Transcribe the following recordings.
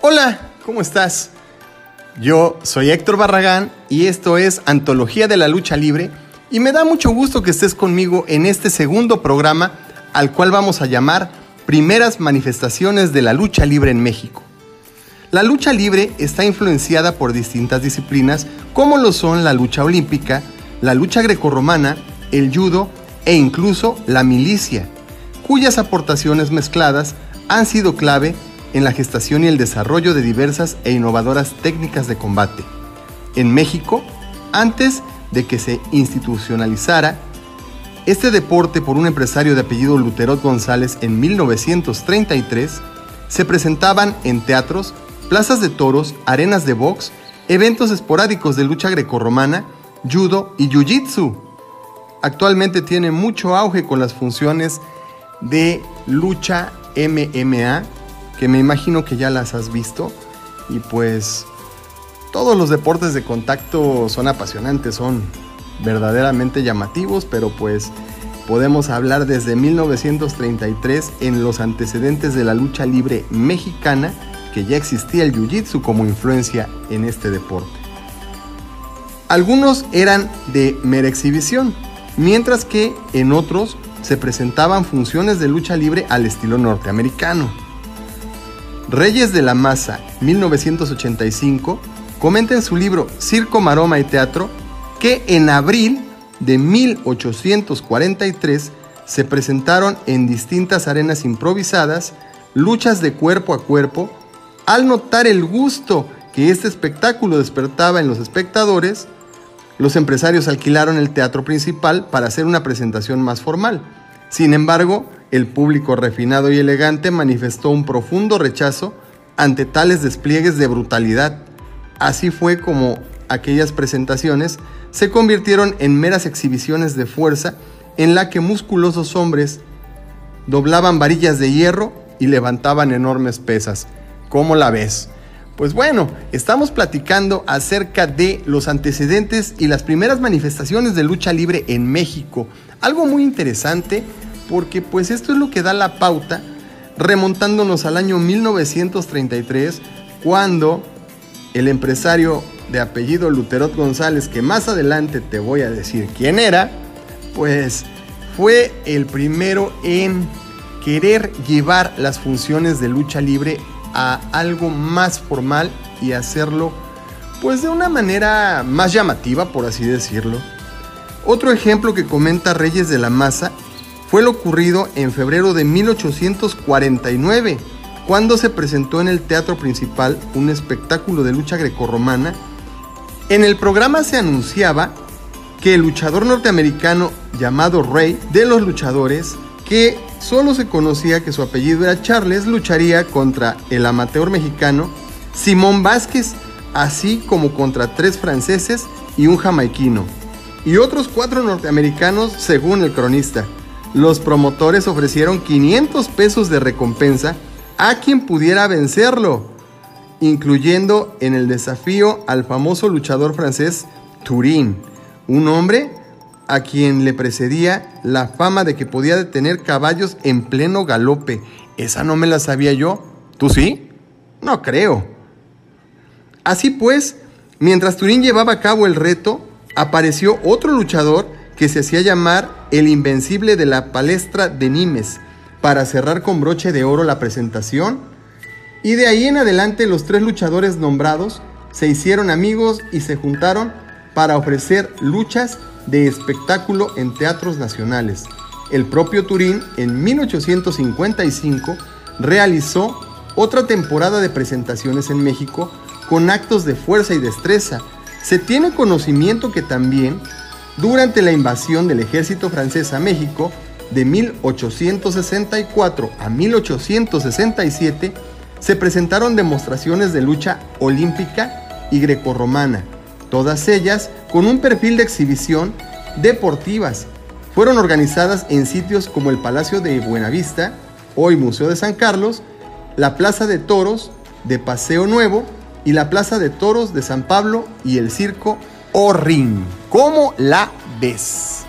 Hola, ¿cómo estás? Yo soy Héctor Barragán y esto es Antología de la Lucha Libre y me da mucho gusto que estés conmigo en este segundo programa al cual vamos a llamar Primeras Manifestaciones de la Lucha Libre en México. La lucha libre está influenciada por distintas disciplinas como lo son la lucha olímpica, la lucha grecorromana, el judo e incluso la milicia, cuyas aportaciones mezcladas han sido clave en la gestación y el desarrollo de diversas e innovadoras técnicas de combate. En México, antes de que se institucionalizara este deporte por un empresario de apellido Luterot González en 1933, se presentaban en teatros, plazas de toros, arenas de box, eventos esporádicos de lucha grecorromana, judo y jiu-jitsu. Actualmente tiene mucho auge con las funciones de lucha MMA que me imagino que ya las has visto. Y pues todos los deportes de contacto son apasionantes, son verdaderamente llamativos, pero pues podemos hablar desde 1933 en los antecedentes de la lucha libre mexicana, que ya existía el Jiu-Jitsu como influencia en este deporte. Algunos eran de mera exhibición, mientras que en otros se presentaban funciones de lucha libre al estilo norteamericano. Reyes de la Masa, 1985, comenta en su libro Circo, Maroma y Teatro que en abril de 1843 se presentaron en distintas arenas improvisadas luchas de cuerpo a cuerpo, al notar el gusto que este espectáculo despertaba en los espectadores, los empresarios alquilaron el teatro principal para hacer una presentación más formal. Sin embargo, el público refinado y elegante manifestó un profundo rechazo ante tales despliegues de brutalidad. Así fue como aquellas presentaciones se convirtieron en meras exhibiciones de fuerza en la que musculosos hombres doblaban varillas de hierro y levantaban enormes pesas. ¿Cómo la ves? Pues bueno, estamos platicando acerca de los antecedentes y las primeras manifestaciones de lucha libre en México. Algo muy interesante porque pues esto es lo que da la pauta remontándonos al año 1933 cuando el empresario de apellido Luterot González, que más adelante te voy a decir quién era, pues fue el primero en querer llevar las funciones de lucha libre a algo más formal y hacerlo pues de una manera más llamativa, por así decirlo. Otro ejemplo que comenta Reyes de la Maza fue lo ocurrido en febrero de 1849, cuando se presentó en el teatro principal un espectáculo de lucha grecorromana. En el programa se anunciaba que el luchador norteamericano llamado Rey de los Luchadores, que solo se conocía que su apellido era Charles, lucharía contra el amateur mexicano Simón Vázquez, así como contra tres franceses y un jamaiquino, y otros cuatro norteamericanos según el cronista. Los promotores ofrecieron 500 pesos de recompensa a quien pudiera vencerlo, incluyendo en el desafío al famoso luchador francés Turín, un hombre a quien le precedía la fama de que podía detener caballos en pleno galope. Esa no me la sabía yo. ¿Tú sí? No creo. Así pues, mientras Turín llevaba a cabo el reto, apareció otro luchador que se hacía llamar el Invencible de la Palestra de Nimes, para cerrar con broche de oro la presentación. Y de ahí en adelante los tres luchadores nombrados se hicieron amigos y se juntaron para ofrecer luchas de espectáculo en teatros nacionales. El propio Turín en 1855 realizó otra temporada de presentaciones en México con actos de fuerza y destreza. Se tiene conocimiento que también durante la invasión del ejército francés a México de 1864 a 1867, se presentaron demostraciones de lucha olímpica y grecorromana, todas ellas con un perfil de exhibición deportivas. Fueron organizadas en sitios como el Palacio de Buenavista, hoy Museo de San Carlos, la Plaza de Toros de Paseo Nuevo y la Plaza de Toros de San Pablo y el Circo o ring. ¿Cómo la ves?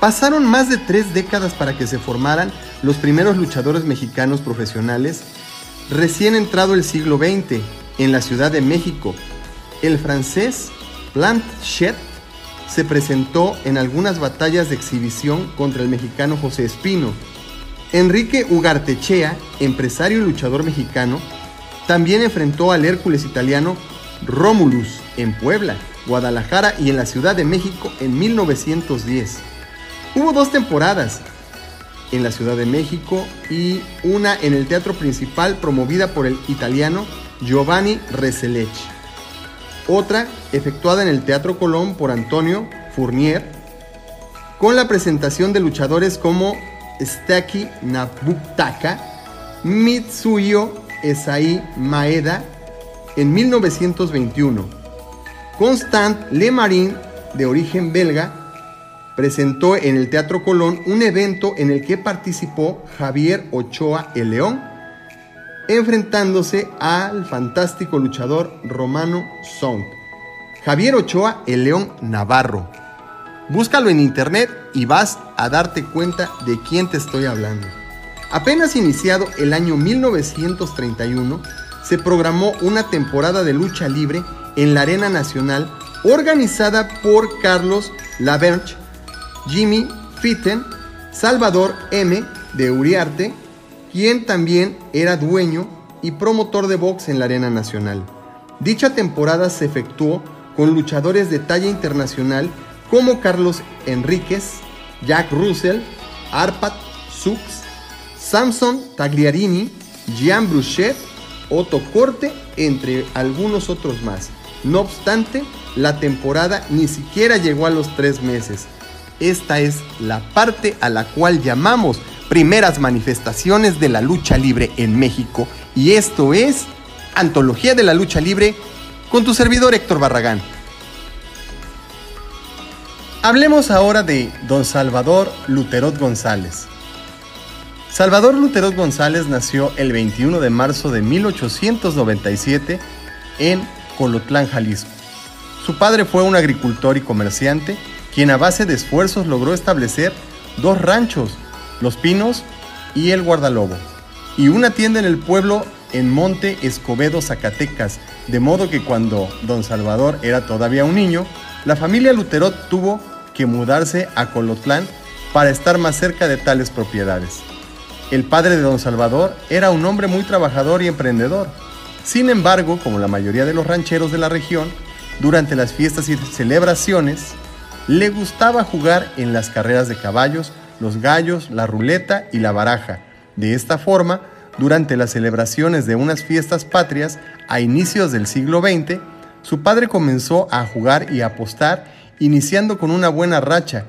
Pasaron más de tres décadas para que se formaran los primeros luchadores mexicanos profesionales recién entrado el siglo XX en la Ciudad de México. El francés Planchet se presentó en algunas batallas de exhibición contra el mexicano José Espino. Enrique Ugartechea, empresario y luchador mexicano, también enfrentó al Hércules italiano Romulus en Puebla, Guadalajara y en la Ciudad de México en 1910. Hubo dos temporadas en la Ciudad de México y una en el teatro principal promovida por el italiano Giovanni Reselec otra efectuada en el Teatro Colón por Antonio Fournier, con la presentación de luchadores como Staki Nabutaka, Mitsuyo Esai Maeda en 1921. Constant Lemarin, de origen belga, presentó en el Teatro Colón un evento en el que participó Javier Ochoa el León enfrentándose al fantástico luchador romano Song. Javier Ochoa, el León Navarro. Búscalo en internet y vas a darte cuenta de quién te estoy hablando. Apenas iniciado el año 1931, se programó una temporada de lucha libre en la Arena Nacional organizada por Carlos Laverge, Jimmy Fitten, Salvador M. de Uriarte quien también era dueño y promotor de box en la Arena Nacional. Dicha temporada se efectuó con luchadores de talla internacional como Carlos Enríquez, Jack Russell, Arpat Sux, Samson Tagliarini, Jean Bruchet, Otto Corte, entre algunos otros más. No obstante, la temporada ni siquiera llegó a los tres meses. Esta es la parte a la cual llamamos primeras manifestaciones de la lucha libre en México. Y esto es Antología de la Lucha Libre con tu servidor Héctor Barragán. Hablemos ahora de don Salvador Luterot González. Salvador Luterot González nació el 21 de marzo de 1897 en Colotlán, Jalisco. Su padre fue un agricultor y comerciante, quien a base de esfuerzos logró establecer dos ranchos los Pinos y El Guardalobo, y una tienda en el pueblo en Monte Escobedo, Zacatecas, de modo que cuando don Salvador era todavía un niño, la familia Luterot tuvo que mudarse a Colotlán para estar más cerca de tales propiedades. El padre de don Salvador era un hombre muy trabajador y emprendedor. Sin embargo, como la mayoría de los rancheros de la región, durante las fiestas y celebraciones, le gustaba jugar en las carreras de caballos los gallos, la ruleta y la baraja. De esta forma, durante las celebraciones de unas fiestas patrias a inicios del siglo XX, su padre comenzó a jugar y apostar, iniciando con una buena racha,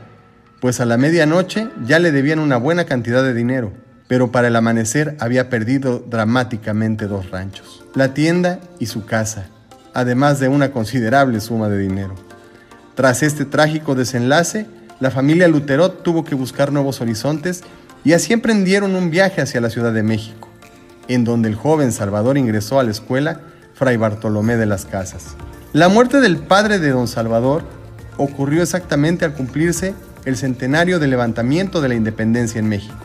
pues a la medianoche ya le debían una buena cantidad de dinero, pero para el amanecer había perdido dramáticamente dos ranchos, la tienda y su casa, además de una considerable suma de dinero. Tras este trágico desenlace, la familia Luterot tuvo que buscar nuevos horizontes y así emprendieron un viaje hacia la Ciudad de México, en donde el joven Salvador ingresó a la escuela Fray Bartolomé de las Casas. La muerte del padre de don Salvador ocurrió exactamente al cumplirse el centenario del levantamiento de la independencia en México.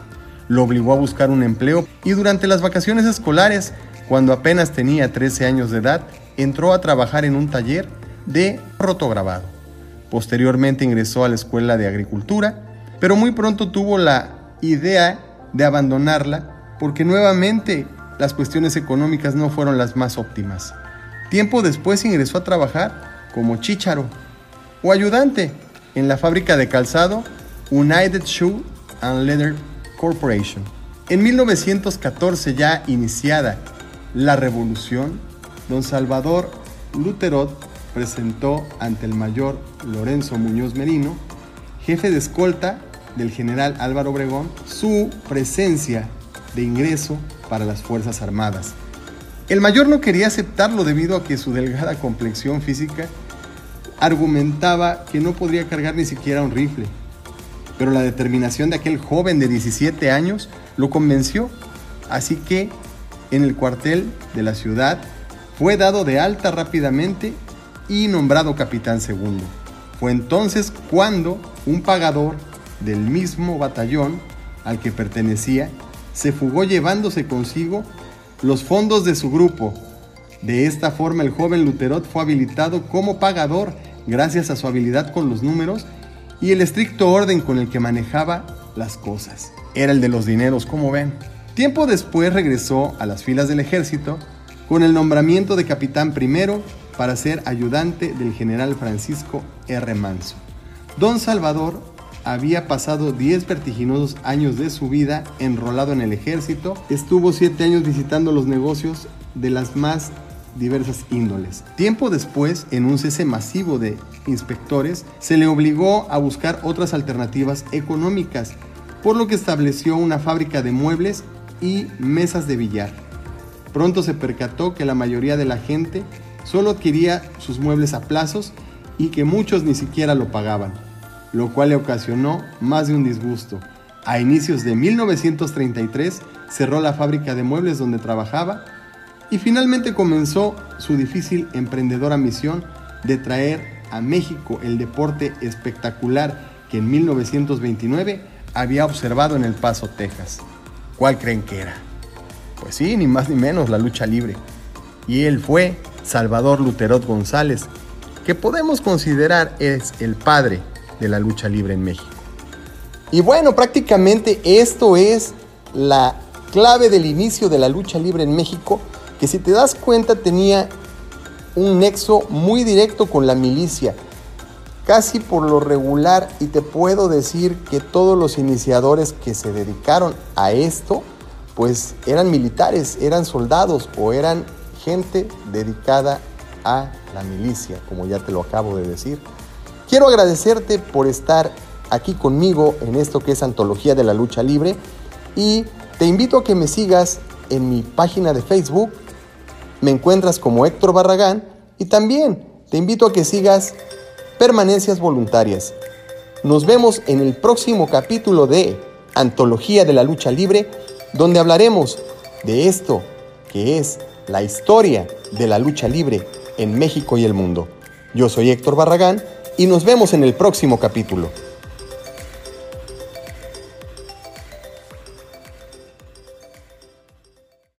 Lo obligó a buscar un empleo y durante las vacaciones escolares, cuando apenas tenía 13 años de edad, entró a trabajar en un taller de rotograbado. Posteriormente ingresó a la Escuela de Agricultura, pero muy pronto tuvo la idea de abandonarla porque nuevamente las cuestiones económicas no fueron las más óptimas. Tiempo después ingresó a trabajar como chícharo o ayudante en la fábrica de calzado United Shoe and Leather Corporation. En 1914 ya iniciada la revolución, don Salvador Luterot presentó ante el mayor Lorenzo Muñoz Merino, jefe de escolta del general Álvaro Obregón, su presencia de ingreso para las Fuerzas Armadas. El mayor no quería aceptarlo debido a que su delgada complexión física argumentaba que no podría cargar ni siquiera un rifle. Pero la determinación de aquel joven de 17 años lo convenció, así que en el cuartel de la ciudad fue dado de alta rápidamente y nombrado capitán segundo. Fue entonces cuando un pagador del mismo batallón al que pertenecía, se fugó llevándose consigo los fondos de su grupo. De esta forma el joven Luterot fue habilitado como pagador gracias a su habilidad con los números y el estricto orden con el que manejaba las cosas. Era el de los dineros, como ven. Tiempo después regresó a las filas del ejército con el nombramiento de capitán primero para ser ayudante del general Francisco R. Manso. Don Salvador había pasado 10 vertiginosos años de su vida enrolado en el ejército, estuvo 7 años visitando los negocios de las más diversas índoles. Tiempo después, en un cese masivo de inspectores, se le obligó a buscar otras alternativas económicas, por lo que estableció una fábrica de muebles y mesas de billar. Pronto se percató que la mayoría de la gente solo adquiría sus muebles a plazos y que muchos ni siquiera lo pagaban, lo cual le ocasionó más de un disgusto. A inicios de 1933 cerró la fábrica de muebles donde trabajaba y finalmente comenzó su difícil emprendedora misión de traer a México el deporte espectacular que en 1929 había observado en El Paso, Texas. ¿Cuál creen que era? Pues sí, ni más ni menos la lucha libre. Y él fue Salvador Luterot González, que podemos considerar es el padre de la lucha libre en México. Y bueno, prácticamente esto es la clave del inicio de la lucha libre en México que si te das cuenta tenía un nexo muy directo con la milicia, casi por lo regular, y te puedo decir que todos los iniciadores que se dedicaron a esto, pues eran militares, eran soldados o eran gente dedicada a la milicia, como ya te lo acabo de decir. Quiero agradecerte por estar aquí conmigo en esto que es Antología de la Lucha Libre y te invito a que me sigas en mi página de Facebook me encuentras como Héctor Barragán y también te invito a que sigas Permanencias Voluntarias. Nos vemos en el próximo capítulo de Antología de la Lucha Libre, donde hablaremos de esto que es la historia de la lucha libre en México y el mundo. Yo soy Héctor Barragán y nos vemos en el próximo capítulo.